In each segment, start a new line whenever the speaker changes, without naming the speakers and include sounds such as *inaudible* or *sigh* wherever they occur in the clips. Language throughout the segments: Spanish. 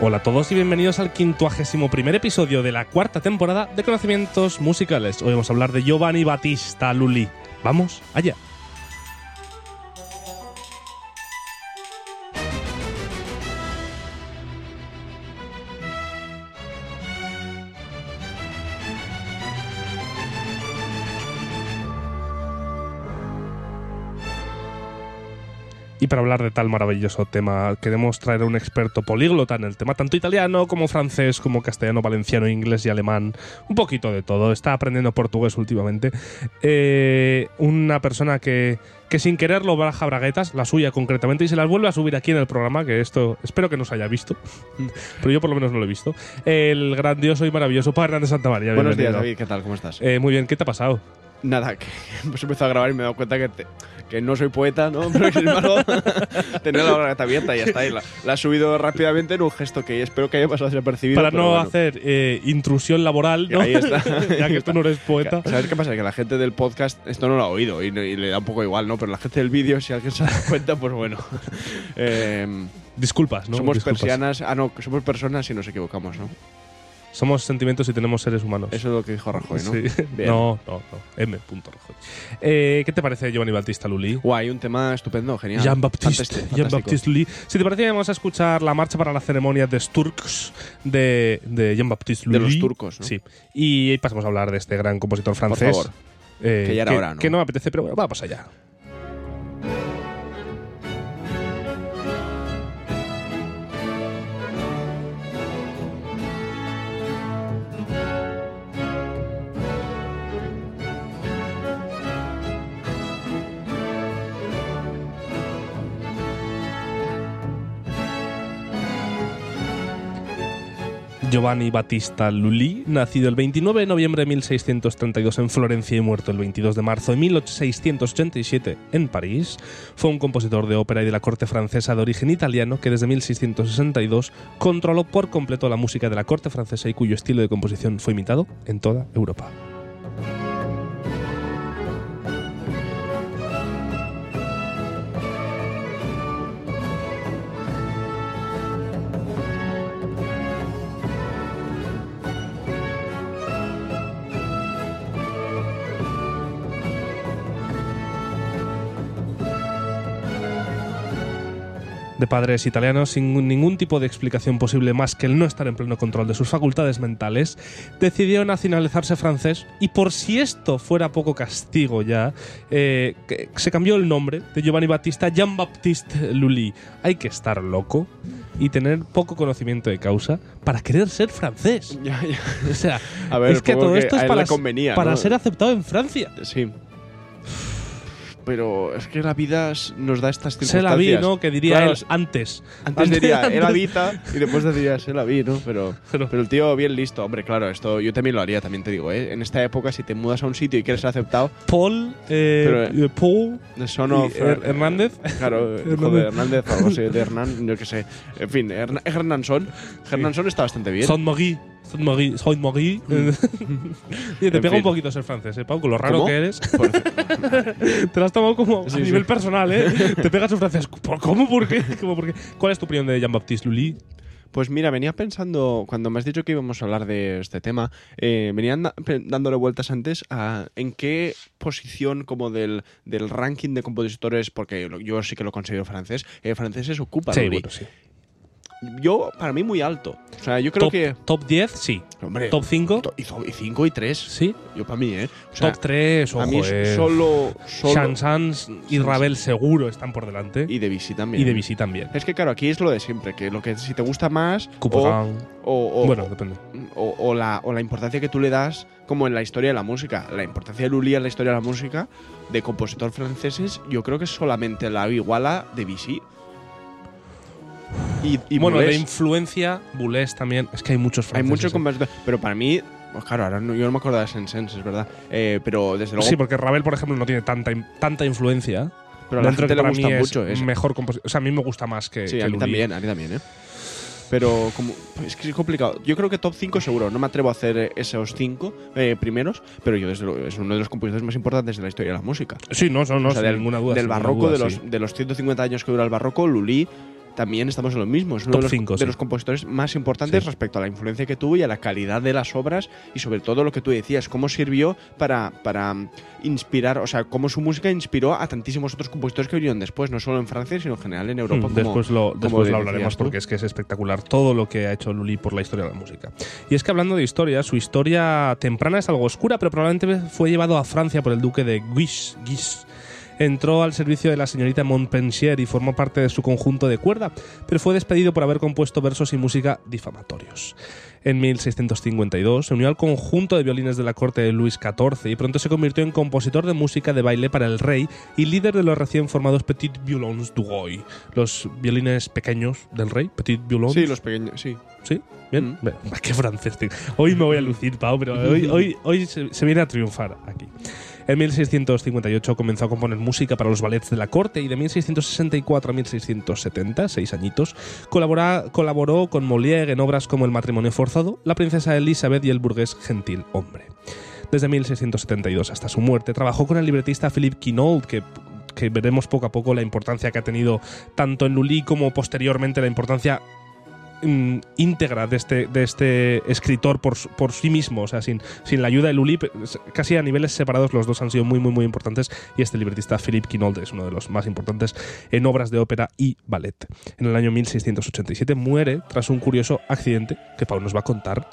Hola a todos y bienvenidos al quincuagésimo primer episodio de la cuarta temporada de Conocimientos Musicales. Hoy vamos a hablar de Giovanni Battista Lully. Vamos allá. Para hablar de tal maravilloso tema, queremos traer a un experto políglota en el tema, tanto italiano como francés, como castellano, valenciano, inglés y alemán. Un poquito de todo. Está aprendiendo portugués últimamente. Eh, una persona que, que sin quererlo baraja braguetas, la suya concretamente, y se las vuelve a subir aquí en el programa, que esto espero que no se haya visto, *laughs* pero yo por lo menos no lo he visto. El grandioso y maravilloso Padre Hernández Santa María.
Buenos días. David. ¿Qué tal? ¿Cómo estás?
Eh, muy bien, ¿qué te ha pasado?
Nada, que *laughs* hemos empezado a grabar y me he dado cuenta que, te- que no soy poeta, ¿no? *laughs* Pero sin embargo, *laughs* tenía la garganta abierta y ya está. Y la, la he subido rápidamente en un gesto que espero que haya pasado desapercibido.
Para no
bueno.
hacer eh, intrusión laboral, ¿no?
Ahí está.
ya que tú no eres poeta.
¿Sabes qué pasa? Que la gente del podcast esto no lo ha oído y, y le da un poco igual, ¿no? Pero la gente del vídeo, si alguien se da cuenta, pues bueno. Eh,
Disculpas, ¿no?
somos
Disculpas.
persianas. Ah, no, somos personas y nos equivocamos, ¿no?
Somos sentimientos y tenemos seres humanos.
Eso es lo que dijo Rajoy, ¿no?
Sí. *laughs* No, no, no. M. Rajoy. Eh, ¿Qué te parece Giovanni Battista Lully?
Guay, un tema estupendo, genial.
Jean-Baptiste Jean. Baptiste Lully. Si te parece, vamos a escuchar la marcha para la ceremonia de Sturks de, de Jean-Baptiste
De
Lully.
los turcos, ¿no?
Sí. Y pasamos a hablar de este gran compositor francés.
favor.
eh,
Que ya era
que,
hora, ¿no?
que no me apetece, pero bueno, vamos allá. Giovanni Battista Lully, nacido el 29 de noviembre de 1632 en Florencia y muerto el 22 de marzo de 1687 en París, fue un compositor de ópera y de la corte francesa de origen italiano que desde 1662 controló por completo la música de la corte francesa y cuyo estilo de composición fue imitado en toda Europa. De padres italianos sin ningún tipo de explicación posible más que el no estar en pleno control de sus facultades mentales, decidió nacionalizarse francés y por si esto fuera poco castigo ya, eh, que- se cambió el nombre de Giovanni Battista Jean-Baptiste Lully. Hay que estar loco y tener poco conocimiento de causa para querer ser francés.
Ya, ya.
O sea,
A ver,
es que todo
que
esto es para,
le convenía,
para
¿no?
ser aceptado en Francia.
Sí. Pero es que la vida nos da estas
Se
circunstancias.
la vi, ¿no? Que diría
Claro,
él antes.
Antes diría, él
antes-
habita y después diría, se la vi, ¿no? Pero, *laughs*
Pero-
pero el tío bien listo. Hombre, claro, esto yo también lo haría, también te digo, ¿eh? En esta época, si te mudas a un sitio y quieres ser aceptado,
Paul, eh,
Pero,
eh, Paul
son of...
Her- Hernández.
Claro, *laughs* hijo de Hernández, algo así, de Hernán, yo qué sé. En fin, Hern- Hernanson. Hernanson está bastante bien.
Saint-Marie. Saint-Marie. Saint-Marie. Eh, *laughs* Oye, te pega
fin.
un poquito ser francés, ¿eh, Pau? Con lo raro
¿Cómo?
que eres. *laughs* Te lo has tomado como
Sí,
a nivel
sí.
personal, ¿eh? *laughs* te pegas un francés. ¿Por- ¿Cómo? ¿Por qué? ¿Cómo, por qué? ¿Cuál es tu opinión de Jean-Baptiste Lully?
Pues mira, venía pensando, cuando me has dicho que íbamos a hablar de este tema, eh, dándole vueltas antes a en qué posición como del, del ranking de compositores, porque yo sí que lo considero francés, eh, franceses ocupa Lully.
sí.
Yo, para mí, muy alto. O sea, yo creo
Top,
que...
top 10, sí.
Hombre,
Top 5,
to- y 5 y 3.
sí.
Yo para mí, ¿eh? O sea,
top 3,
a mí
ojo, eh.
solo... solo
Saint-Saëns y Ravel seguro están por delante.
y Debussy también.
Y Debussy también.
Es que claro, aquí es lo de siempre, que lo que si te gusta más o, o, o-
Bueno, depende.
o, o la, o la importancia que tú le das como en la historia de la música. La importancia de Lully en la historia de la música de compositor franceses, yo creo que solamente la iguala Debussy. Y, y
bueno, de influencia, Boulez también. Es que hay muchos
hay
franceses.
muchos
¿eh?
compositores, pero para mí, pues claro, ahora no- yo no me acuerdo de Saint-Saëns, es verdad, Eh, pero desde luego,
Sí, porque Ravel, por ejemplo, no tiene tanta, tanta influencia.
pero a la gente le gusta
mí
mucho.
es mejor compositor. O sea, a mí me gusta más que,
sí,
que
a mí
Lully.
también, a mí también, ¿eh? Pero como es que es complicado. Yo creo que top 5 seguro. No me atrevo a hacer esos 5 eh, primeros, pero yo desde luego es uno de los compositores más importantes de la historia de la música.
Sí, no, no, no
O sea,
sin
del,
ninguna duda.
del
sin ninguna
barroco,
duda,
de, los,
sí.
de los 150 años que dura el barroco, Lully también estamos en lo mismo. Es uno
Top
de los,
cinco,
de
sí.
los compositores más importantes
Sí.
respecto a la influencia que tuvo y a la calidad de las obras y sobre todo lo que tú decías, cómo sirvió para, para mm, inspirar, o sea, cómo su música inspiró a tantísimos otros compositores que vinieron después, no solo en Francia, sino en general en Europa.
Mm,
como-
después lo,
como
después lo hablaremos
tú.
porque es que es espectacular todo lo que ha hecho Lully por la historia de la música. Y es que hablando de historia, su historia temprana es algo oscura, pero probablemente fue llevado a Francia por el duque de Guise. Guise. Entró al servicio de la señorita Montpensier y formó parte de su conjunto de cuerda, pero fue despedido por haber compuesto versos y música difamatorios. En 1652 se unió al conjunto de violines de la corte de Luis XIV y pronto se convirtió en compositor de música de baile para el rey y líder de los recién formados Petit Violons du Roi, los violines pequeños del rey, Petit Violons.
Sí, los pequeños, sí.
¿Sí? Bien.
Mm. *laughs*
Qué francés. tío. Hoy me voy a lucir, Pau, pero hoy, hoy, hoy se, se viene a triunfar aquí. En 1658 comenzó a componer música para los ballets de la corte y de 1664 a 1670, seis añitos, colaboró con Molière en obras como El matrimonio forzado, La princesa Elizabeth y El burgués gentil hombre. Desde 1672 hasta su muerte trabajó con el libretista Philippe Quinault, que que veremos poco a poco la importancia que ha tenido tanto en Lully como posteriormente la importancia mm, íntegra de este, de este escritor por, por sí mismo, o sea, sin, sin la ayuda de Lully, pe- casi a niveles separados los dos han sido muy, muy, muy importantes y este libretista Philippe Quinault es uno de los más importantes en obras de ópera y ballet. En el año 1687 muere tras un curioso accidente que Pau nos va a contar.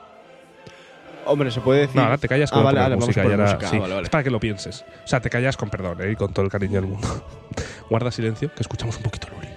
Hombre, se puede decir.
No, ahora te callas
Ah,
con
vale, vamos
música.
por
y ahora-
música. Ah,
sí,
vale, vale.
Es para que lo pienses. O sea, te callas con perdón ¿eh? con todo el cariño del mundo. *laughs* Guarda silencio, que escuchamos un poquito Lully.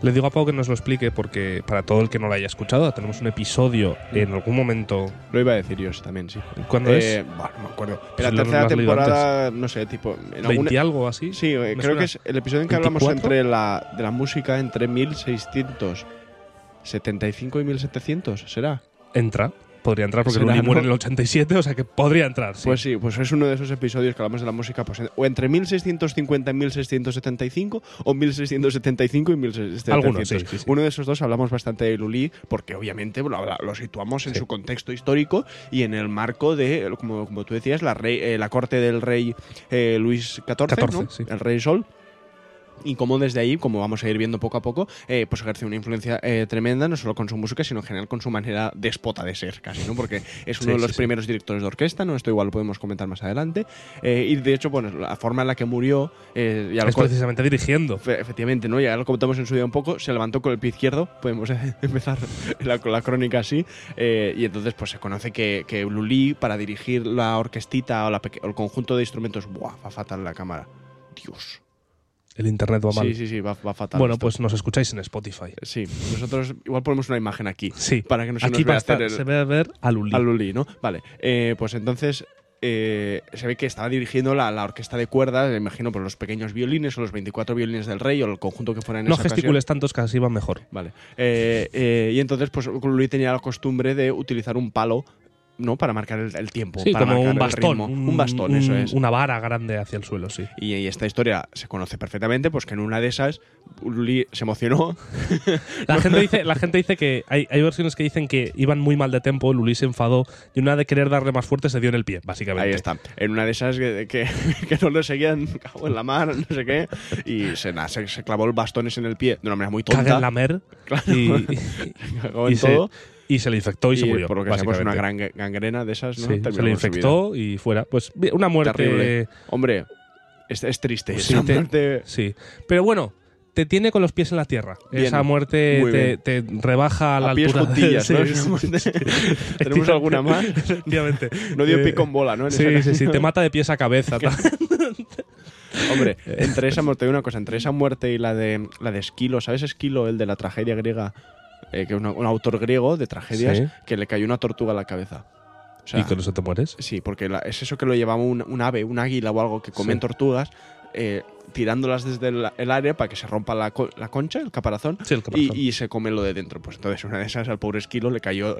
Le digo a Pau que nos lo explique porque para todo el que no lo haya escuchado, tenemos un episodio en algún momento.
Lo iba a decir yo también, sí.
¿Cuándo
Eh,
es?
buah, no me acuerdo.
Pues
en
lo-
la tercera temporada, no sé, tipo. En alguna-
20 algo así.
Sí, eh,
¿Me
creo
suena?
que es el episodio en que hablamos
24?
entre la, de la música entre 1675 y 1700, ¿será?
Entra. Podría entrar porque
Será,
Lully muere en el 87, o sea que podría entrar. sí.
Pues sí, pues es uno de esos episodios que hablamos de la música pues, o entre 1650 y 1675 o 1675 y 1675.
Algunos, sí.
Uno de esos dos hablamos bastante de Lully porque obviamente lo, lo situamos en su contexto histórico y en el marco de, como, como tú decías, la, rey- eh, la corte del rey eh, Luis XIV,
14,
¿no?
sí.
el rey Sol. Y cómo desde ahí, como vamos a ir viendo poco a poco, eh, pues ejerce una influencia eh, tremenda, no solo con su música, sino en general con su manera déspota de ser, casi, ¿no? Porque es uno
Sí,
de los
sí, sí.
primeros directores de orquesta, ¿no? Esto igual lo podemos comentar más adelante. Eh, y de hecho, bueno, la forma en la que murió, ya lo
es
co-
precisamente dirigiendo.
Fe- Efectivamente, ¿no? Ya lo comentamos en su día un poco. Se levantó con el pie izquierdo. Podemos *laughs* empezar la, la crónica así. y entonces, pues se conoce que, que Lully, para dirigir la orquestita o, la o el conjunto de instrumentos, ¡buah! Va fatal la cámara. Dios.
El internet va mal.
Sí, sí, sí, va, va fatal.
bueno,
esto.
pues nos escucháis en Spotify.
Sí, nosotros igual ponemos una imagen aquí.
Sí.
Para que no se
Aquí
nos vea
va a estar-
hacer el-
se ve a ver a Lully.
a Lully, ¿no? Vale. Eh, pues entonces. eh, se ve que estaba dirigiendo la, la orquesta de cuerdas, me imagino por los pequeños violines o los 24 violines del rey o el conjunto que fuera en
no
esa ocasión.
gesticules tantos que así va mejor.
Vale. Eh, eh, y entonces, pues Luis tenía la costumbre de utilizar un palo, ¿no? Para marcar el, el tiempo.
Sí,
para
como
marcar
un
el
bastón.
ritmo. Un, bastón, eso
un-
es.
Una vara grande hacia el suelo, sí.
Y, y esta historia se conoce perfectamente, pues que en una de esas Lully se emocionó. *laughs*
La gente dice, la gente dice que hay, hay versiones que dicen que iban muy mal de tempo, Lully se enfadó y una de querer darle más fuerte se dio en el pie, básicamente.
Ahí está. En una de esas que, que, *laughs* que no le seguían, cago en la mar, no sé qué. Y se, nada, se, se clavó el bastones en el pie de una manera muy tonta.
Caga en la mer
Claro.
y, *laughs* y
en
se,
todo.
Y se le infectó y, se murió.
por lo que pues una gran gangrena de esas, ¿no?
Sí, se le infectó y fuera. Pues una muerte.
Terrible. Hombre, es, es triste.
Sí,
esa
te-
muerte-
Sí. Pero bueno, te tiene con los pies en la tierra.
Bien.
Esa muerte te, te rebaja a la
pies
altura.
juntillas,
Sí, *laughs*
¿no?
sí, sí. *laughs*
¿Tenemos alguna más?
Efectivamente.
No dio
Eh,
pico en bola, ¿no? En
Sí, sí, sí, te mata de pies a cabeza. *laughs*
Hombre, entre esa muerte, una cosa, entre esa muerte y la de la de Esquilo, ¿sabes Esquilo, el de la tragedia griega? Eh, que es una- un autor griego de tragedias
Sí.
que le cayó una tortuga a la cabeza. O sea,
y con eso te mueres.
Sí, porque la- es eso que lo llevaba un, un ave, un águila o algo que comen
Sí.
tortugas. eh, tirándolas desde el, el aire para que se rompa la, la concha, el caparazón,
Sí, el caparazón.
Y, y se come lo de dentro. Pues entonces una de esas al pobre esquilo le cayó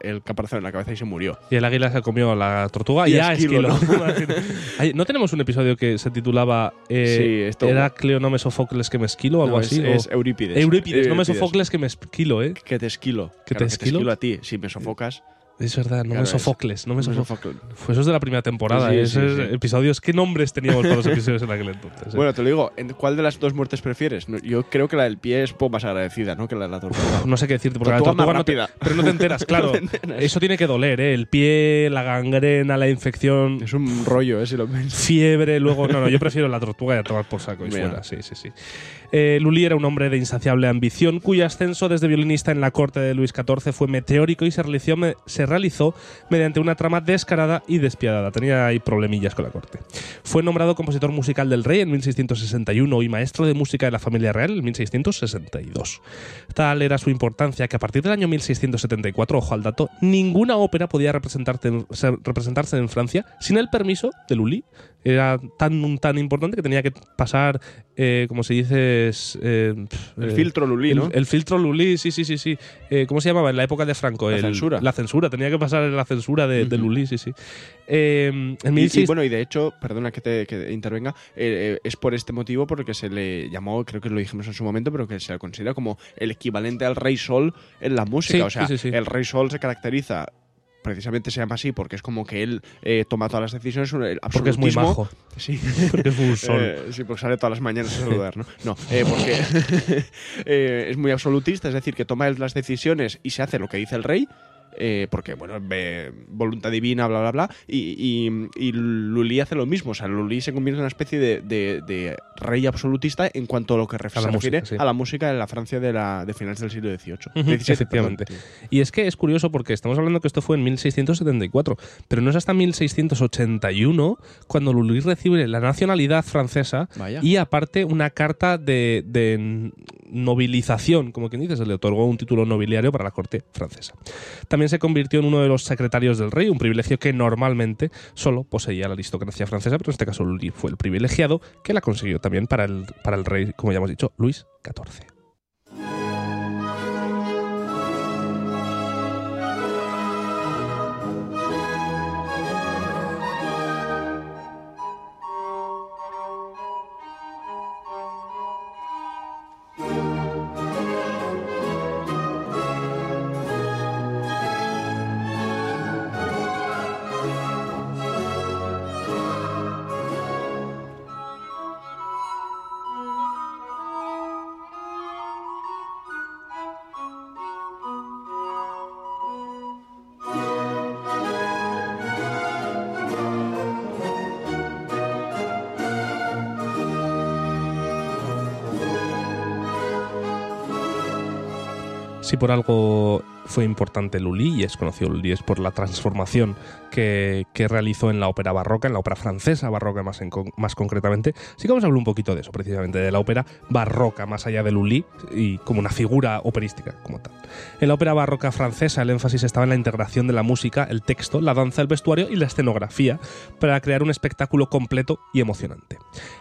el caparazón en la cabeza y se murió.
Y el águila se comió a la tortuga
Y
ya
Esquilo,
esquilo. *laughs* Ay, ¿No tenemos un episodio que se titulaba eh,
Sí, esto-
Heracleo no me Sofocles que me esquilo o algo
No,
así?
es,
o-
es Eurípides.
Eurípides, no me Sofocles que me esquilo, ¿eh?
Que te esquilo.
¿Que
Claro,
te esquilo?
a ti. Si me sofocas.
Es verdad, no
Claro,
me
es-
Sofocles, no me Sofocles. Pues eso es de la primera temporada,
Sí,
¿eh?
sí,
Esos
sí.
episodios, ¿qué nombres teníamos para los episodios en aquel entonces? eh?
Bueno, te lo digo, ¿en ¿cuál de las dos muertes prefieres? Yo creo que la del pie es poco más agradecida, ¿no? Que la de la tortuga.
no sé qué decirte, porque la
Tortuga
no te- pero no te enteras, *laughs* claro.
No te enteras.
Eso tiene que doler, ¿eh? El pie, la gangrena, la infección,
Es un rollo, ¿eh? Si lo
fiebre, luego. No, no, yo prefiero la tortuga y a tomar por saco y
Mira.
fuera. Sí, sí, sí. Eh, Lully era un hombre de insaciable ambición, cuyo ascenso desde violinista en la corte de Luis XIV fue meteórico y se realizó, se realizó mediante una trama descarada y despiadada. Tenía ahí problemillas con la corte. Fue nombrado compositor musical del rey en 1661 y maestro de música de la familia real en 1662. Tal era su importancia que a partir del año 1674, ojo al dato, ninguna ópera podía representarse en, ser- representarse en Francia sin el permiso de Lully. Era tan, tan importante que tenía que pasar, eh, como se dice, eh,
El
eh,
filtro
el,
¿no?
el filtro Lully, sí, sí, sí, sí. Eh, ¿Cómo se llamaba? En la época de Franco.
La
el-
censura.
La censura, tenía que pasar la censura de, de
Ujú.
Lully, sí, sí. Eh, en
Y, y
1600
bueno, y de hecho, perdona que te que intervenga, es por este motivo por el que se le llamó, creo que lo dijimos en su momento, pero que se le considera como el equivalente al Rey Sol en la música.
Sí,
o sea,
sí, sí, sí.
el Rey Sol se caracteriza, precisamente se llama así, porque es como que él eh, toma todas las decisiones,
porque es muy majo.
Sí. *laughs*
Porque es un sol.
Eh, sí, porque sale todas las mañanas a saludar, ¿no? No, eh, porque *laughs* eh, es muy absolutista, es decir, que toma él las decisiones y se hace lo que dice el rey. Eh, porque, bueno, ve voluntad divina, bla, bla, bla. Y, y, y Lully hace lo mismo. O sea, Lully se convierte en una especie de, de- de rey absolutista en cuanto a lo que
A la
se refiere
música, sí.
a la música en la Francia de, la, de finales del siglo XVIII. 17,
efectivamente.
perdón.
Y es que es curioso porque estamos hablando que esto fue en 1674, pero no es hasta 1681 cuando Lully recibe la nacionalidad francesa
Vaya.
y aparte una carta de, de novilización, como quien dice, se le otorgó un título nobiliario para la corte francesa. También se convirtió en uno de los secretarios del rey, un privilegio que normalmente solo poseía la aristocracia francesa, pero en este caso Lully fue el privilegiado que la consiguió también para el, para el rey, como ya hemos dicho, Luis XIV. Si por algo fue importante Lully, y es conocido Lully, es por la transformación que, que realizó en la ópera barroca, en la ópera francesa barroca más, en más concretamente. Sí que vamos a hablar un poquito de eso, precisamente, de la ópera barroca, más allá de Lully, y como una figura operística como tal. En la ópera barroca francesa el énfasis estaba en la integración de la música, el texto, la danza, el vestuario y la escenografía para crear un espectáculo completo y emocionante.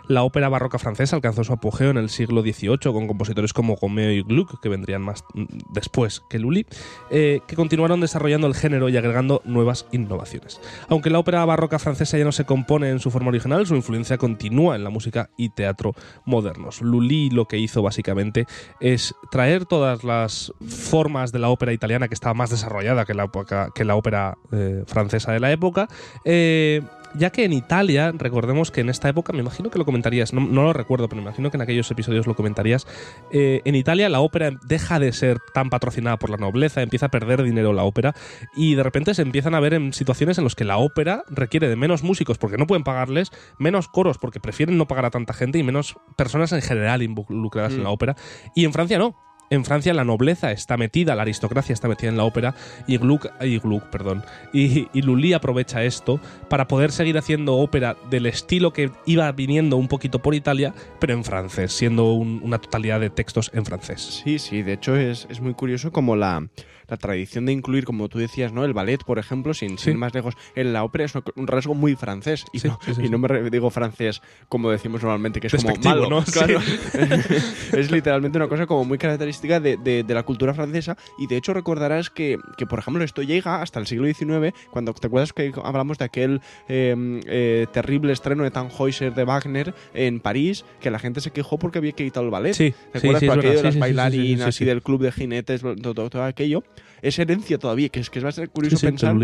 La ópera barroca francesa alcanzó su apogeo en el siglo XVIII con compositores como Romeo y Gluck, que vendrían más mm, después que Lully, eh, que continuaron desarrollando el género y agregando nuevas innovaciones. Aunque la ópera barroca francesa ya no se compone en su forma original, su influencia continúa en la música y teatro modernos. Lully lo que hizo básicamente es traer todas las formas de la ópera italiana que estaba más desarrollada que la, que la ópera eh, francesa de la época, eh, ya que en Italia, recordemos que en esta época, me imagino que lo comentarías, no, no lo recuerdo, pero me imagino que en aquellos episodios lo comentarías, eh, en Italia la ópera deja de ser tan patrocinada por la nobleza, empieza a perder dinero la ópera y de repente se empiezan a ver en situaciones en las que la ópera requiere de menos músicos porque no pueden pagarles, menos coros porque prefieren no pagar a tanta gente y menos personas en general involucradas en
Mm.
la ópera. Y en Francia no. En Francia la nobleza está metida, la aristocracia está metida en la ópera y Gluck, y Gluck, perdón, y, Lully aprovecha esto para poder seguir haciendo ópera del estilo que iba viniendo un poquito por Italia, pero en francés, siendo un- una totalidad de textos en francés.
Sí, sí, de hecho es, es muy curioso como la, la tradición de incluir, como tú decías, ¿no? El ballet, por ejemplo, sin, sin
Sí.
más lejos, en la ópera es un rasgo muy francés. Y,
Sí,
no,
sí,
y no me digo francés como decimos normalmente, que es como malo.
¿no? *laughs*
Claro. *laughs* Es literalmente una cosa como muy característica de, de- de la cultura francesa. Y de hecho recordarás que, que, por ejemplo, esto llega hasta el siglo XIX, cuando te acuerdas que hablamos de aquel eh, eh, terrible estreno de Tannhäuser de Wagner en París, que la gente se quejó porque había quitado el ballet.
Sí,
¿Te acuerdas
sí,
por aquello de las bailarinas y del club de jinetes, todo, todo- todo aquello? Es herencia todavía, que es que es bastante
Sí,
curioso
sí, de
pensar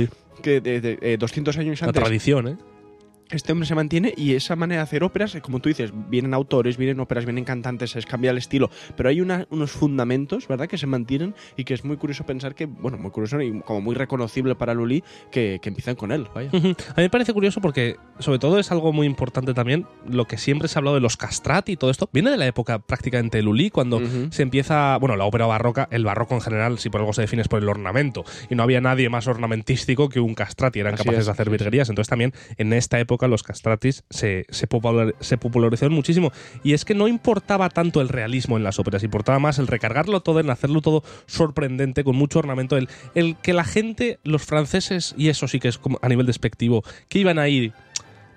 que de, de- eh, 200 años
La
antes
tradición, ¿eh?
Este hombre se mantiene y esa manera de hacer óperas, como tú dices, vienen autores, vienen óperas, vienen cantantes, se cambia el estilo, pero hay una- unos fundamentos, ¿verdad?, que se mantienen y que es muy curioso pensar que, bueno, muy curioso y como muy reconocible para Lully que, que empiezan con él, vaya.
A mí me parece curioso porque, sobre todo, es algo muy importante también, lo que siempre se ha hablado de los castrati y todo esto, viene de la época prácticamente de Lully, cuando se empieza, bueno, la ópera barroca, el barroco en general, si por algo se define es por el ornamento, y no había nadie más ornamentístico que un castrati, eran
Así
capaces
es,
de hacer virguerías, entonces también en esta época los castratis se, se, popular- se popularizaron muchísimo, y es que no importaba tanto el realismo en las óperas, importaba más el recargarlo todo, en hacerlo todo sorprendente, con mucho ornamento, el, el que la gente, los franceses, y eso sí que es como a nivel despectivo, que iban a ir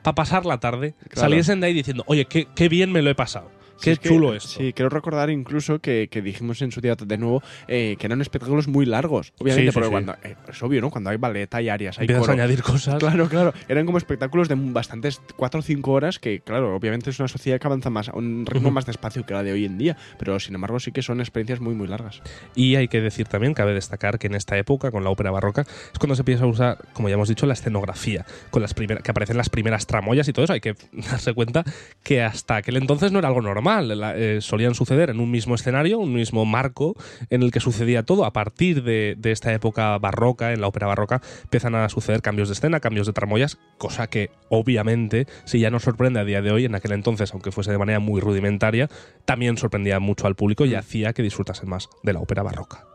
para pasar la tarde,
Claro.
saliesen de ahí diciendo, oye, qué, qué bien me lo he pasado.
Sí,
Qué
es que-
chulo esto.
Sí, quiero recordar incluso que, que dijimos en su día de nuevo eh, que eran espectáculos muy largos. Obviamente,
Sí, sí,
porque
sí.
cuando. eh, es obvio, ¿no? Cuando hay ballet, hay arias, hay
Empiezas
coro.
a añadir cosas.
Claro, claro. Eran como espectáculos de bastantes cuatro o cinco horas que, claro, obviamente es una sociedad que avanza más a un ritmo más despacio que la de hoy en día, pero sin embargo sí que son experiencias muy, muy largas.
Y hay que decir también, cabe destacar que en esta época, con la ópera barroca, es cuando se empieza a usar, como ya hemos dicho, la escenografía, con las primeras, que aparecen las primeras tramoyas y todo eso. Hay que *laughs* darse cuenta que hasta aquel entonces no era algo normal. La- eh, solían suceder en un mismo escenario, un mismo marco en el que sucedía todo. A partir de, de esta época barroca, en la ópera barroca, empiezan a suceder cambios de escena, cambios de tramoyas, cosa que obviamente, si ya nos sorprende a día de hoy, en aquel entonces, aunque fuese de manera muy rudimentaria, también sorprendía mucho al público y hacía que disfrutasen más de la ópera barroca.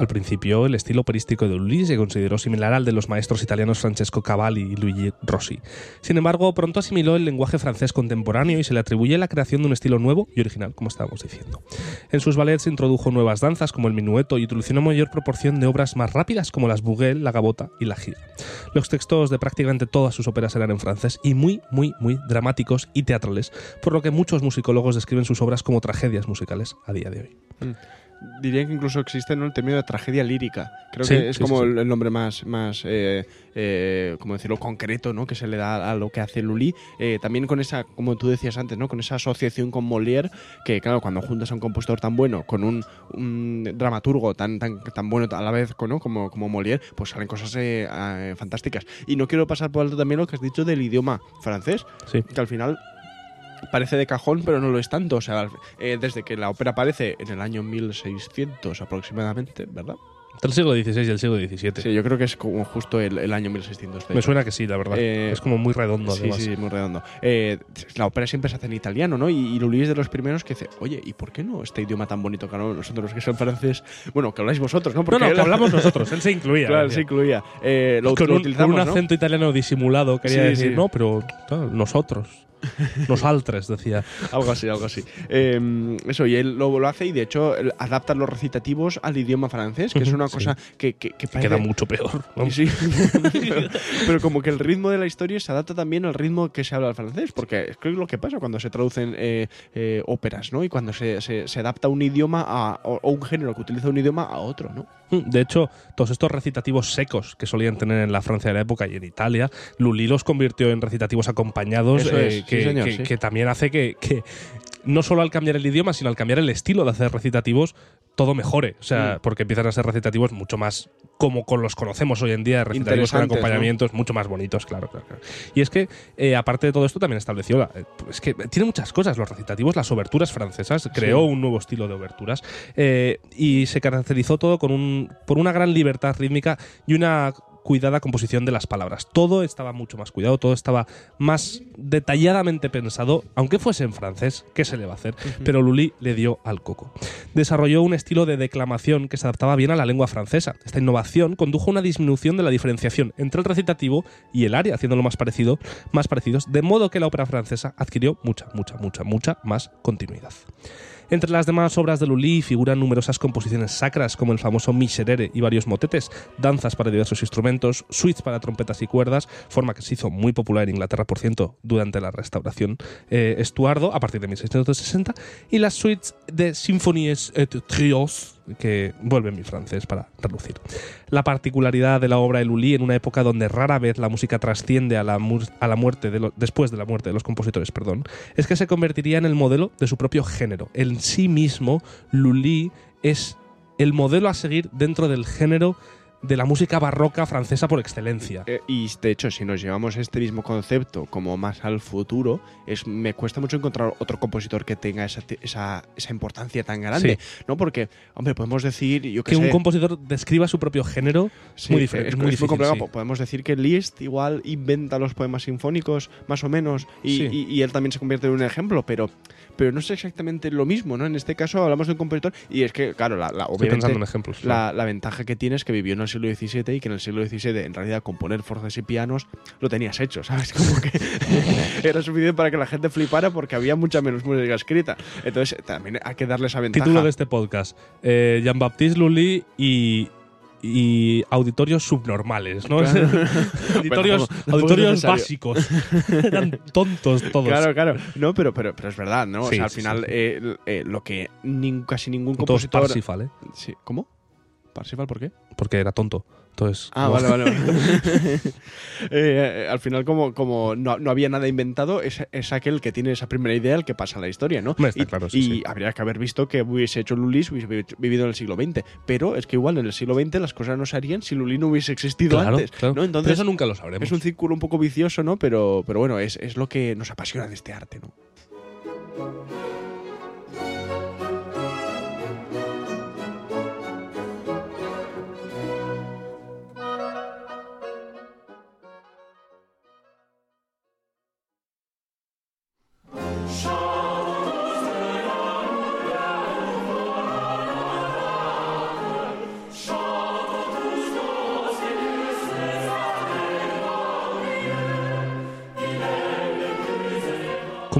Al principio, el estilo operístico de Ulisse se consideró similar al de los maestros italianos Francesco Cavalli y Luigi Rossi. Sin embargo, pronto asimiló el lenguaje francés contemporáneo y se le atribuye la creación de un estilo nuevo y original, como estábamos diciendo. En sus ballets introdujo nuevas danzas como el minueto y utilizó una mayor proporción de obras más rápidas como las bouguettes, la gabota y la gira. Los textos de prácticamente todas sus óperas eran en francés y muy, muy, muy dramáticos y teatrales, por lo que muchos musicólogos describen sus obras como tragedias musicales a día de hoy.
Diría que incluso existe ¿no? el término de tragedia lírica. Creo
Sí,
que es
sí,
como
sí.
El, el nombre más, más eh, eh, como decirlo, concreto ¿no? que se le da a lo que hace Lully. Eh, también con esa, como tú decías antes, ¿no? con esa asociación con Molière, que claro, cuando juntas a un compositor tan bueno con un, un dramaturgo tan, tan, tan bueno a la vez ¿no? como, como Molière, pues salen cosas eh, eh, fantásticas. Y no quiero pasar por alto también lo que has dicho del idioma francés,
Sí.
que al final parece de cajón, pero no lo es tanto. O sea, eh, desde que la ópera aparece en el año 1600 aproximadamente, ¿verdad?
Entre el siglo XVI y el siglo XVII.
Sí, yo creo que es como justo el, el año 1600. de
Me suena que sí, la verdad.
Eh,
es como muy redondo,
Sí,
además.
sí, muy redondo. Eh, la ópera siempre se hace en italiano, ¿no? Y, y Lully es de los primeros que dice, oye, ¿y por qué no este idioma tan bonito que hablamos nosotros, que son francés? Bueno, que habláis vosotros, ¿no?
No,
Porque
no,
él-
que hablamos *laughs* nosotros. Él se incluía.
Claro,
decía.
se incluía. Eh, lo,
con,
lo
un, con un
¿no?
acento italiano disimulado, quería
Sí,
decir,
sí.
no, pero claro, nosotros. *laughs* Nosaltres, decía.
Algo así, algo así. Eh, eso, y él lo, lo hace y de hecho adapta los recitativos al idioma francés, que es una
Sí.
cosa que, que, que parece-
Queda mucho peor. ¿no?
Sí, pero, *laughs* pero como que el ritmo de la historia se adapta también al ritmo que se habla al francés, porque es lo que pasa cuando se traducen eh, eh, óperas, ¿no? Y cuando se, se- se adapta un idioma a, o, o un género que utiliza un idioma a otro, ¿no?
De hecho, todos estos recitativos secos que solían tener en la Francia de la época y en Italia, Lully los convirtió en recitativos acompañados, eh,
sí,
que,
señor,
que-
sí.
que también hace que, que no solo al cambiar el idioma, sino al cambiar el estilo de hacer recitativos, todo mejore. O sea,
Mm.
porque empiezan a ser recitativos mucho más como con los conocemos hoy en día, recitativos con acompañamientos mucho más bonitos, claro, claro, claro. Y es que, eh, aparte de todo esto, también estableció, la- eh, es que tiene muchas cosas, los recitativos, las oberturas francesas, creó un nuevo estilo de oberturas eh, y se caracterizó todo con un, por una gran libertad rítmica y una cuidada composición de las palabras. Todo estaba mucho más cuidado, todo estaba más detalladamente pensado, aunque fuese en francés, ¿qué se le va a hacer? Pero Lully le dio al coco. Desarrolló un estilo de declamación que se adaptaba bien a la lengua francesa. Esta innovación condujo a una disminución de la diferenciación entre el recitativo y el aria, haciéndolo más parecido, más parecidos, de modo que la ópera francesa adquirió mucha, mucha, mucha, mucha más continuidad. Entre las demás obras de Lully figuran numerosas composiciones sacras como el famoso Miserere y varios motetes, danzas para diversos instrumentos, suites para trompetas y cuerdas, forma que se hizo muy popular en Inglaterra, por cierto, durante la restauración eh, Estuardo a partir de 1660, y las suites de Symphonies et Trios, que vuelve mi francés para relucir. La particularidad de la obra de Lully en una época donde rara vez la música trasciende a la, a la muerte después de la muerte de los compositores, perdón, es que se convertiría en el modelo de su propio género. En sí mismo, Lully es el modelo a seguir dentro del género de la música barroca francesa por excelencia.
Eh, y de hecho, si nos llevamos este mismo concepto como más al futuro, es, me cuesta mucho encontrar otro compositor que tenga esa, esa, esa importancia tan grande, ¿no? Porque, hombre, podemos decir, yo que
Que
sé,
un compositor describa su propio género
Sí,
muy diferente.
Es,
muy
es
difícil,
complicado.
sí.
Po- Podemos decir que Liszt igual inventa los poemas sinfónicos, más o menos, y,
Sí.
y- y él también se convierte en un ejemplo, pero, pero no es exactamente lo mismo, ¿no? En este caso hablamos de un compositor, y es que, claro, la, la- obviamente
en ejemplos.
la, la ventaja que tiene es que vivió en el siglo XVII y que en el siglo XVII, en realidad, componer forzas y pianos lo tenías hecho, ¿sabes? *laughs* Como que *laughs* era suficiente para que la gente flipara porque había mucha menos música escrita. Entonces, también hay que darle esa ventaja.
Título de este podcast: eh, Jean-Baptiste Lully y, y auditorios subnormales, ¿no?
Claro.
auditorios *laughs*
Bueno,
auditorios básicos. Eran tontos todos.
Claro, claro. No, pero, pero, pero es verdad, ¿no?
Sí,
o sea, al
sí,
final,
sí,
eh, eh, lo que casi ningún
Todos
compositor.
Parsifal, ¿eh?
Sí, ¿Cómo? ¿Parsifal por qué?
Porque era tonto. Entonces,
Ah,
no-
vale, vale. vale. *laughs* *laughs* Eh, al final, como, como no, no había nada inventado, es, es aquel que tiene esa primera idea el que pasa la historia, ¿no?
Está
y
claro, sí,
y
sí.
habría que haber visto que hubiese hecho Lully si hubiese vi- vivido en el siglo XX. Pero es que igual en el siglo XX las cosas no se harían si Lully no hubiese existido
Claro,
antes.
claro.
¿no?
Pero
Entonces,
eso nunca lo sabremos.
es un círculo un poco vicioso, ¿no? Pero, pero bueno, es, es lo que nos apasiona de este arte, ¿no?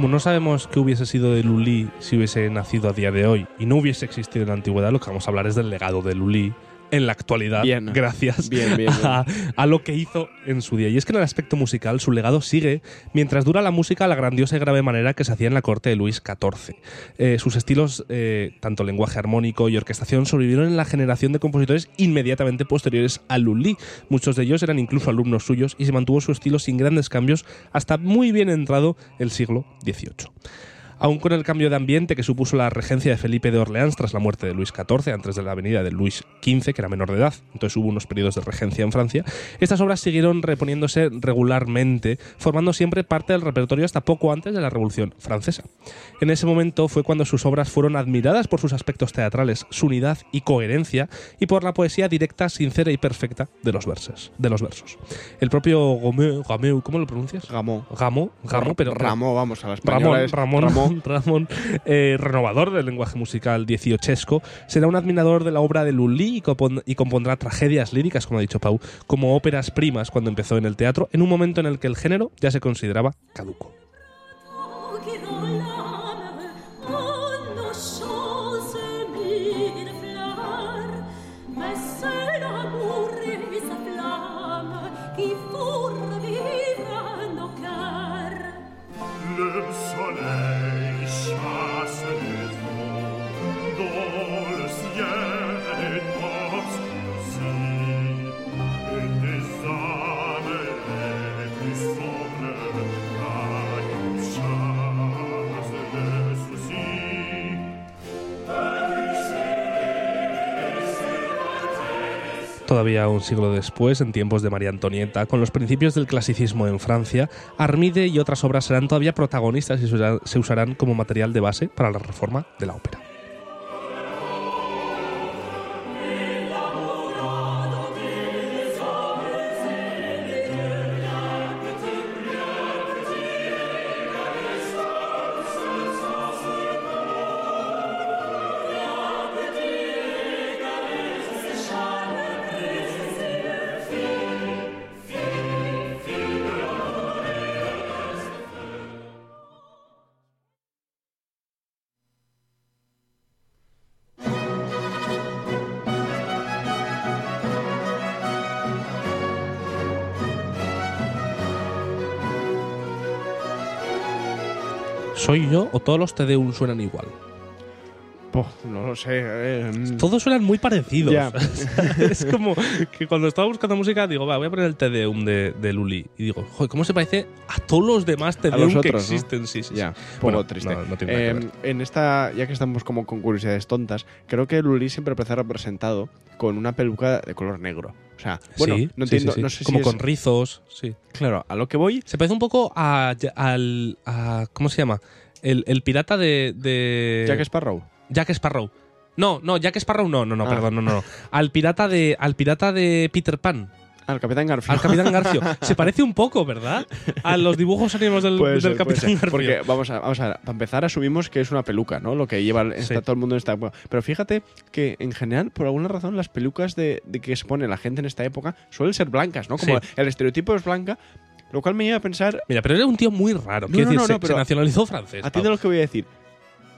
Como no sabemos qué hubiese sido de Lully si hubiese nacido a día de hoy y no hubiese existido en la antigüedad, lo que vamos a hablar es del legado de Lully en la actualidad,
Bien.
gracias
Bien.
A, a lo que hizo en su día. Y es que en el aspecto musical su legado sigue mientras dura la música a la grandiosa y grave manera que se hacía en la corte de Luis XIV. Eh, sus estilos, eh, tanto lenguaje armónico y orquestación, sobrevivieron en la generación de compositores inmediatamente posteriores a Lully. Muchos de ellos eran incluso alumnos suyos y se mantuvo su estilo sin grandes cambios hasta muy bien entrado el siglo XVIII. Aún con el cambio de ambiente que supuso la regencia de Felipe de Orleans tras la muerte de Luis XIV, antes de la venida de Luis XV, que era menor de edad, entonces hubo unos periodos de regencia en Francia, estas obras siguieron reponiéndose regularmente, formando siempre parte del repertorio hasta poco antes de la Revolución Francesa. En ese momento fue cuando sus obras fueron admiradas por sus aspectos teatrales, su unidad y coherencia, y por la poesía directa, sincera y perfecta de los versos. De los versos. El propio Gaumont, ¿cómo lo pronuncias?
Gamó.
Gamo, pero
vamos, a la española
Ramón,
es
Ramón, *laughs*
Ramón.
Eh, renovador del lenguaje musical dieciochesco, será un admirador de la obra de Lully y, y compondrá tragedias líricas, como ha dicho Pau, como óperas primas cuando empezó en el teatro, en un momento en el que el género ya se consideraba caduco. Todavía un siglo después, en tiempos de María Antonieta, con los principios del clasicismo en Francia, Armide y otras obras serán todavía protagonistas y se usarán- como material de base para la reforma de la ópera. ¿Soy yo o todos los Tedeum suenan igual?
Poh, no lo sé. eh, mm.
Todos suenan muy parecidos. *laughs* Es como que cuando estaba buscando música digo, va, voy a poner el Tedeum de, de Luli. Y digo, joder, ¿cómo se parece a todos los demás Tedeum
los
que existen? Sí, sí,
Ya,
sí.
un poco
Bueno,
triste.
no- no tiene nada que
Eh, en esta, ya que estamos como con curiosidades tontas, creo que Luli siempre aparece representado con una peluca de color negro. O sea, bueno,
Sí,
no entiendo,
sí, sí.
no sé
Como
si
con
es,
rizos, sí.
Claro, a lo que voy,
Se parece un poco a, al. a- ¿Cómo se llama? El, el pirata de. de
Jack Sparrow.
Jack Sparrow. No, no, Jack Sparrow no, no, no,
Ah.
perdón, no, no. Al pirata de. Al pirata de Peter Pan.
Al Capitán Garfield.
Al Capitán Garfio. *laughs* Se parece un poco, ¿verdad? A los dibujos animados del,
ser,
Capitán. Garfio.
Porque vamos a, vamos a para empezar asumimos que es una peluca, ¿no? Lo que lleva está
Sí.
todo el mundo en esta época. Pero fíjate que en general, por alguna razón, las pelucas de, de que se pone la gente en esta época suelen ser blancas, ¿no? Como
Sí.
el estereotipo es blanca, lo cual me lleva a pensar,
Mira, pero era un tío muy raro.
No,
Quiero
no,
decir,
no,
se,
pero
se nacionalizó francés.
atiende lo que voy a decir.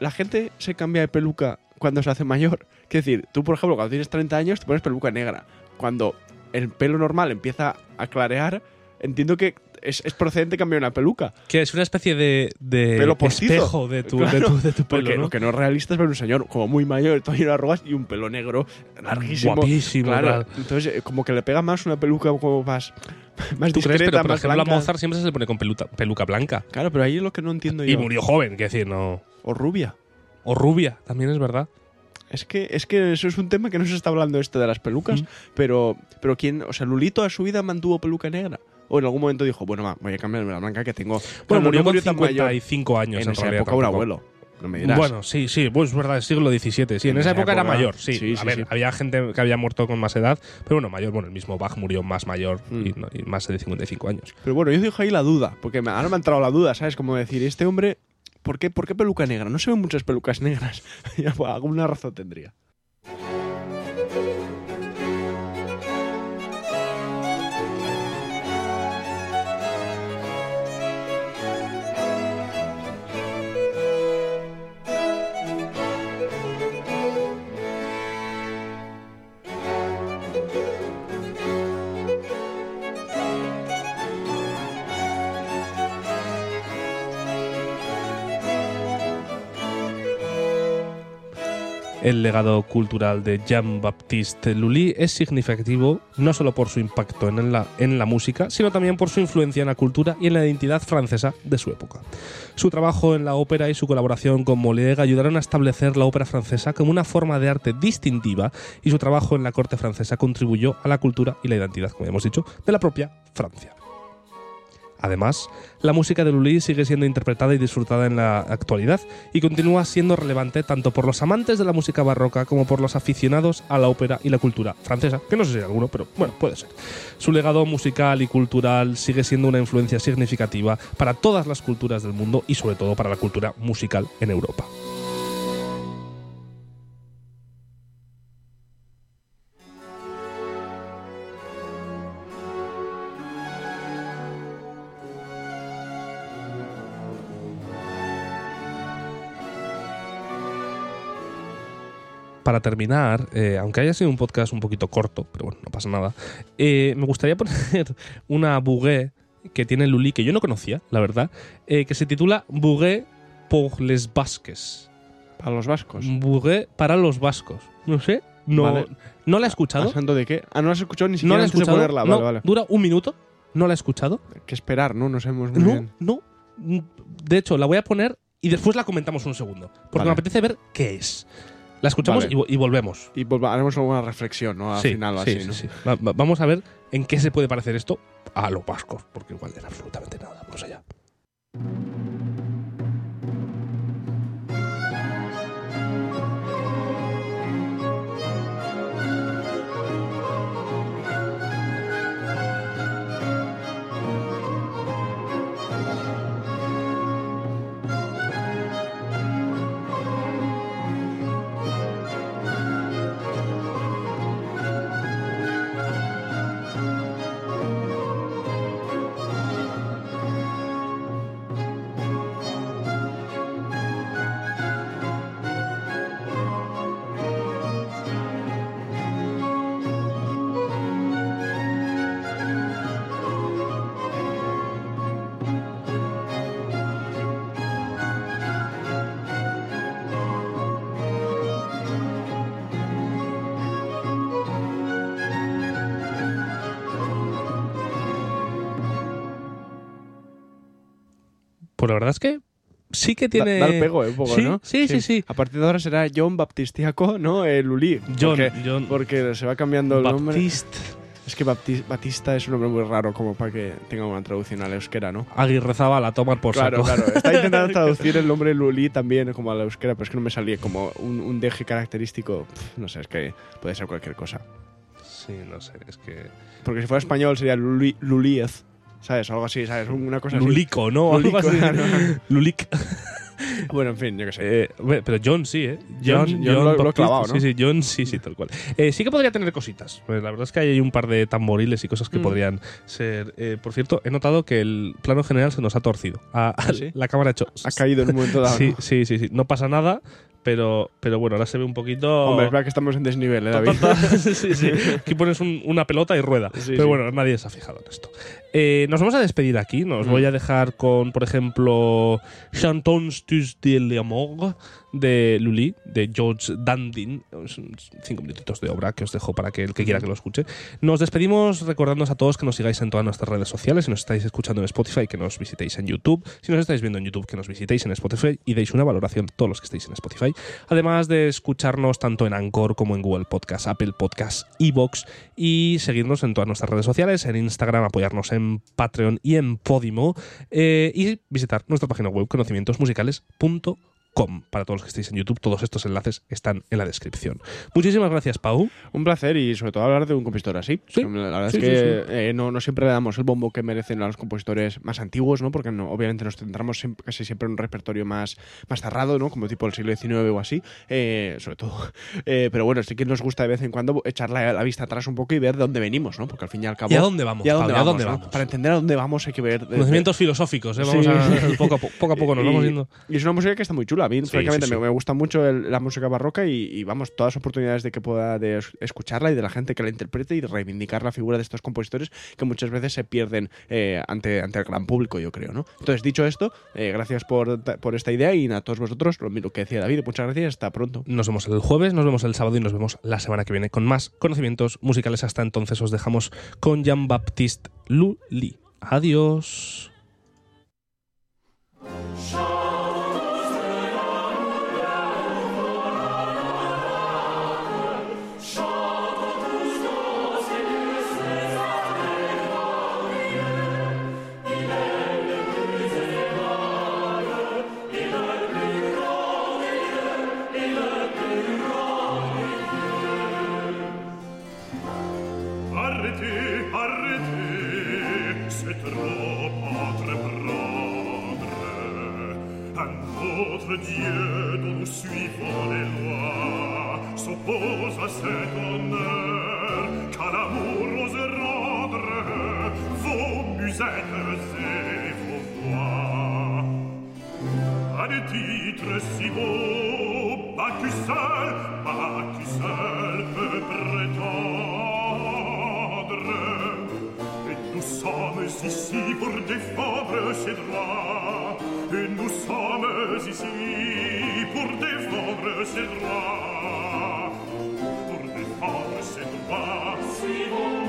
La gente se cambia de peluca cuando se hace mayor. Quiero decir, tú, por ejemplo, cuando tienes 30 años te pones peluca negra. Cuando el pelo normal empieza a clarear, entiendo que es, es procedente cambiar una peluca.
Que es una especie de, de
Pelo postizo.
espejo de tu,
Claro,
de tu, de tu pelo,
Porque
¿no?
lo que no es realista es ver un señor como muy mayor, todo lleno de arrugas y un pelo negro larguísimo.
Guapísimo,
Claro, entonces eh, como que le pega más una peluca como más, *laughs* más
¿Tú
discreta,
crees? Pero, por ejemplo, a. Mozart siempre se le pone con peluta- peluca blanca.
Claro, pero ahí es lo que no entiendo
Y
yo.
murió joven, que decir, no.
O rubia.
O rubia, también es verdad.
Es que, es que eso es un tema que no se está hablando esto de las pelucas,
Mm.
pero, pero quién, o sea, Lulito a su vida mantuvo peluca negra. O en algún momento dijo, bueno, va, voy a cambiarme la blanca que tengo.
Bueno,
Claro,
murió
no
con
tan mayor.
55 años
En
en,
esa
realidad.
época un abuelo. No me dirás.
Bueno, sí, sí, pues es verdad, es siglo XVII. Sí, en,
En
esa
esa
época, era mayor, sí.
sí,
a
sí,
ver,
sí.
había gente que había muerto con más edad, pero bueno, mayor, bueno, el mismo Bach murió más mayor
Mm.
y, no- y más de 55 años.
Pero bueno, yo dejo ahí la duda, porque me, ahora me ha entrado la duda, ¿sabes? Como decir, este hombre, ¿por qué, ¿por qué peluca negra? No se ven muchas pelucas negras. *laughs* Pues, alguna razón tendría.
El legado cultural de Jean-Baptiste Lully es significativo no solo por su impacto en la, en la música, sino también por su influencia en la cultura y en la identidad francesa de su época. Su trabajo en la ópera y su colaboración con Molière ayudaron a establecer la ópera francesa como una forma de arte distintiva y su trabajo en la corte francesa contribuyó a la cultura y la identidad, como hemos dicho, de la propia Francia. Además, la música de Lully sigue siendo interpretada y disfrutada en la actualidad y continúa siendo relevante tanto por los amantes de la música barroca como por los aficionados a la ópera y la cultura francesa, que no sé si hay alguno, pero bueno, puede ser. Su legado musical y cultural sigue siendo una influencia significativa para todas las culturas del mundo y sobre todo para la cultura musical en Europa. Para terminar, eh, aunque haya sido un podcast un poquito corto, pero bueno, no pasa nada, eh, me gustaría *laughs* poner una bouguet que tiene Lully, que yo no conocía, la verdad, eh, que se titula Bouguet pour les Basques.
Para los vascos.
Bouguet para los vascos. No sé, no,
Vale.
no la he escuchado.
¿A santo de qué? Ah, no has escuchado ni
No
siquiera
la he
antes de
escuchado. no,
Vale, vale.
Dura un minuto. No la he escuchado.
Que esperar, ¿no? No sabemos muy
No,
bien.
no. De hecho, la voy a poner y después la comentamos un segundo. Porque me apetece ver qué es. La escuchamos
Vale.
y, y volvemos.
Y haremos alguna reflexión, ¿no? Al
sí,
final
sí,
así,
sí,
¿no?
sí. Va- va- vamos a ver en qué se puede parecer esto a los vascos, porque igual era absolutamente nada. Vamos allá. Pues la verdad es que sí que tiene.
da el pego, ¿eh? Un poco,
sí,
¿no?
sí, sí, sí.
A partir de ahora será John Baptistiaco, ¿no? El Luli.
John,
porque,
John
porque se va cambiando el nombre.
Baptiste
Es que Baptis- Batista es un nombre muy raro como para que tenga una traducción al euskera, ¿no?
Aguirre Zabala, tomar por
claro,
saco.
claro. Está intentando *laughs* traducir el nombre Luli también como al euskera, pero es que no me salía como un, un deje característico. Pf, no sé, es que puede ser cualquier cosa.
Sí, no sé, es que.
Porque si fuera español sería Luli, Luliez, ¿sabes? Algo así, ¿sabes? Una cosa así.
Lulico, ¿no?
Lulico,
Algo así. *laughs*
claro.
Lulic.
Bueno, en fin, yo qué sé.
Eh, pero John sí, ¿eh?
John- John lo- lo he
Baptiste,
clavado, ¿no?
Sí, sí, John sí, sí, tal cual. Eh, sí que podría tener cositas. Pues la verdad es que hay un par de tamboriles y cosas que
Mm.
podrían ser. eh, por cierto, he notado que el plano general se nos ha torcido. A- a-
¿Ah, sí?
La cámara ha hecho.
ha caído en un momento dado.
Sí,
¿no?
sí, sí, sí. No pasa nada, pero, pero bueno, ahora se ve un poquito.
Hombre, es verdad que estamos en desnivel, ¿eh, David? *laughs*
sí, sí. Aquí pones un- una pelota y rueda.
Sí,
Pero
sí.
bueno, nadie se ha fijado en esto. Eh, nos vamos a despedir aquí. Nos
Mm.
voy a dejar con, por ejemplo, Chantons tus de l'amour de Lully, de George Dandin. Cinco minutitos de obra que os dejo para que el que quiera que lo escuche. Nos despedimos recordándoos a todos que nos sigáis en todas nuestras redes sociales. Si nos estáis escuchando en Spotify, que nos visitéis en YouTube. Si nos estáis viendo en YouTube, que nos visitéis en Spotify y deis una valoración a todos los que estéis en Spotify. Además de escucharnos tanto en Anchor como en Google Podcast, Apple Podcast, Evox y seguirnos en todas nuestras redes sociales, en Instagram, apoyarnos en Patreon y en Podimo eh, y visitar nuestra página web conocimientosmusicales.com. Para todos los que estéis en YouTube, todos estos enlaces están en la descripción. Muchísimas gracias, Pau.
Un placer y sobre todo hablar de un compositor así.
Sí.
La verdad
Sí,
es
sí,
que eh, no, no siempre le damos el bombo que merecen a los compositores más antiguos, ¿no? Porque no, obviamente nos centramos siempre- casi siempre en un repertorio más, más cerrado, ¿no? Como tipo el siglo XIX o así, eh, sobre todo. *laughs* Eh, pero bueno, sí que nos gusta de vez en cuando echar la, la vista atrás un poco y ver de dónde venimos, ¿no? Porque al fin y al cabo...
¿Y a dónde vamos?
¿Y a dónde
Pau? ¿Y a
vamos,
dónde
no? Para entender a dónde vamos hay que ver...
Conocimientos filosóficos, ¿eh? Vamos a, poco, a po- poco a poco nos *laughs* vamos yendo.
Y es una música que está muy chula. A mí,
Sí,
francamente,
sí, sí.
Me, me gusta mucho el- la música barroca y, y, vamos, todas las oportunidades de que pueda de es- escucharla y de la gente que la interprete y de reivindicar la figura de estos compositores que muchas veces se pierden eh, ante, ante el gran público, yo creo, ¿no? Entonces, dicho esto, eh, gracias por, por esta idea y a todos vosotros, lo mismo que decía David, muchas gracias, hasta pronto.
Nos vemos el jueves, nos vemos el sábado y nos vemos la semana que viene con más conocimientos musicales. Hasta entonces os dejamos con Jean-Baptiste Lully. Adiós.
Un autre Dieu dont nous suivons les lois s'oppose à cet honneur qu'à l'amour ose rendre vos musettes et vos voix. À des titres si beaux, pas que seul, pas que seul peut prétendre. Et nous sommes ici pour défendre ses droits. nous sommes ici pour défendre ses droits. Pour défendre ses droits. Suivons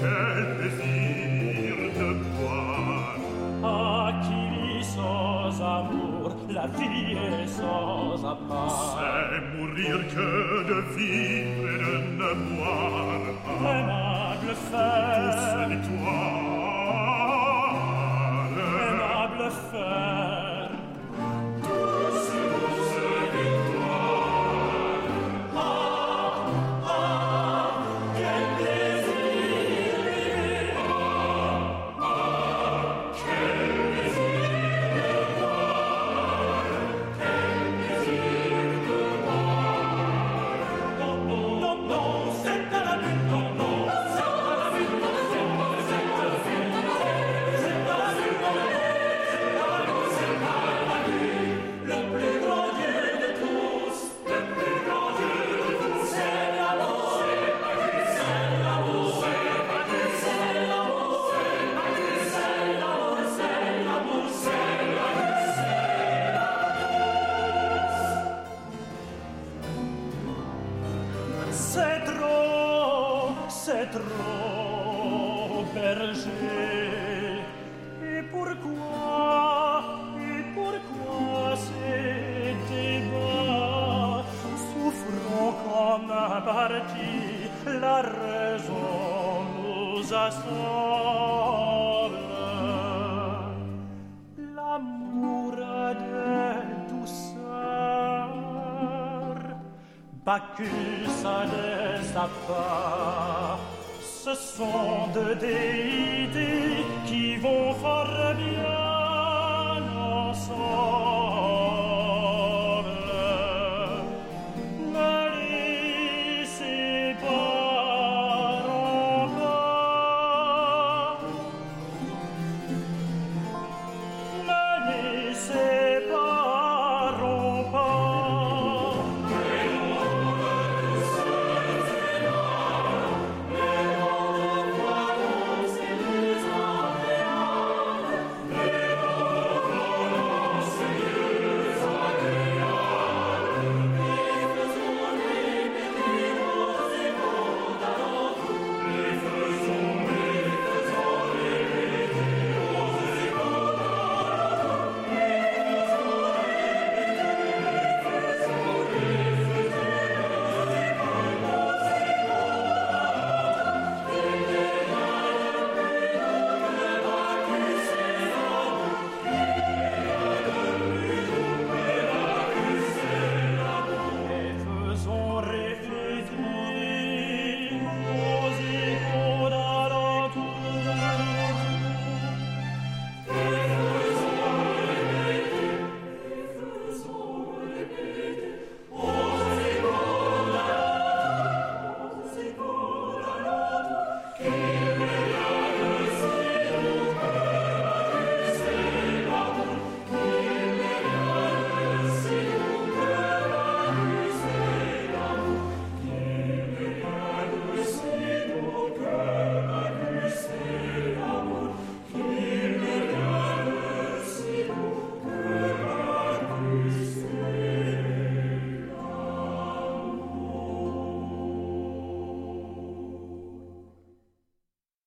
Quel plaisir de boire Ah
qui sans amour la vie est sans appât.
C'est mourir que de vivre et de ne boire.
Aimable fer. Aimable fer. Et pourquoi, et pourquoi ces débats Souffrons comme un parti, la raison nous assemble. L'amour a des douceurs Bacchus a des apports ce sont deux déités qui vont faire